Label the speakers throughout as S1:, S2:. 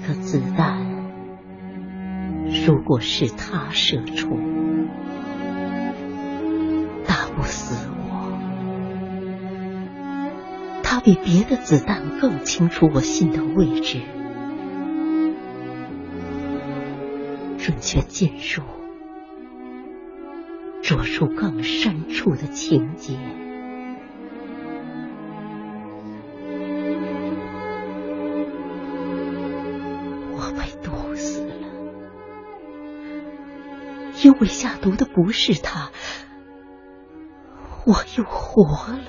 S1: 这颗子弹，如果是他射出，打不死我。他比别的子弹更清楚我心的位置，准确进入，着出更深处的情节。因为下毒的不是他，我又活了。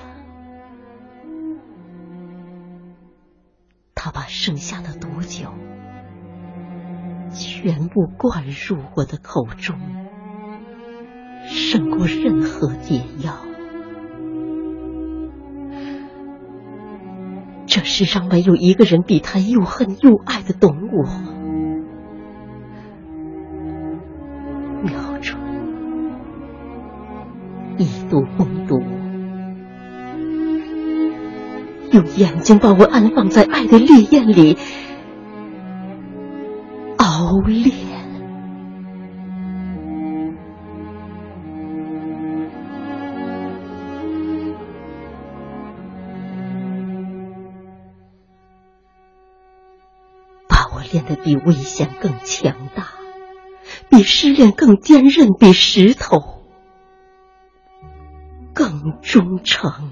S1: 他把剩下的毒酒全部灌入我的口中，胜过任何解药。这世上没有一个人比他又恨又爱的懂我。一度懵读，用眼睛把我安放在爱的烈焰里熬炼。把我练得比危险更强大，比失恋更坚韧，比石头。更忠诚。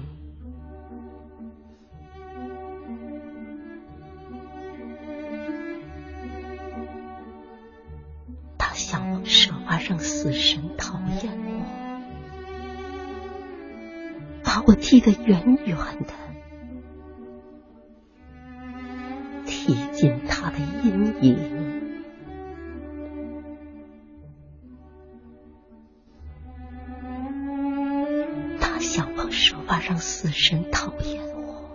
S1: 他想设法让死神讨厌我，把我踢得远远的，踢进他的阴影。想方设法让死神讨厌我，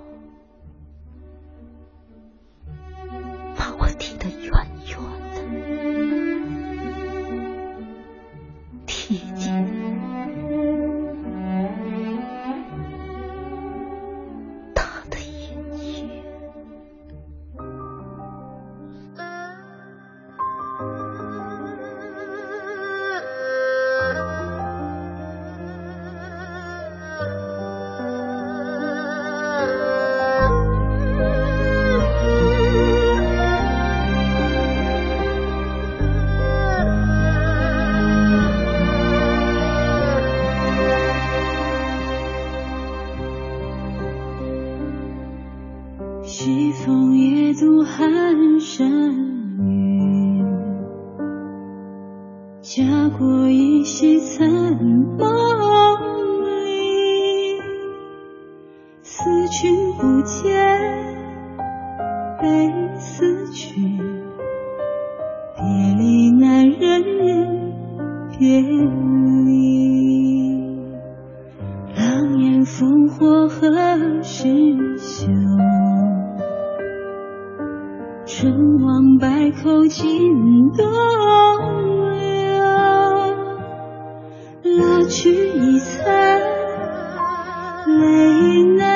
S1: 把我踢得远
S2: 山云，家国依稀残梦里。思君不见，悲思君，别离难忍别春往百口尽东流，蜡炬已残，泪难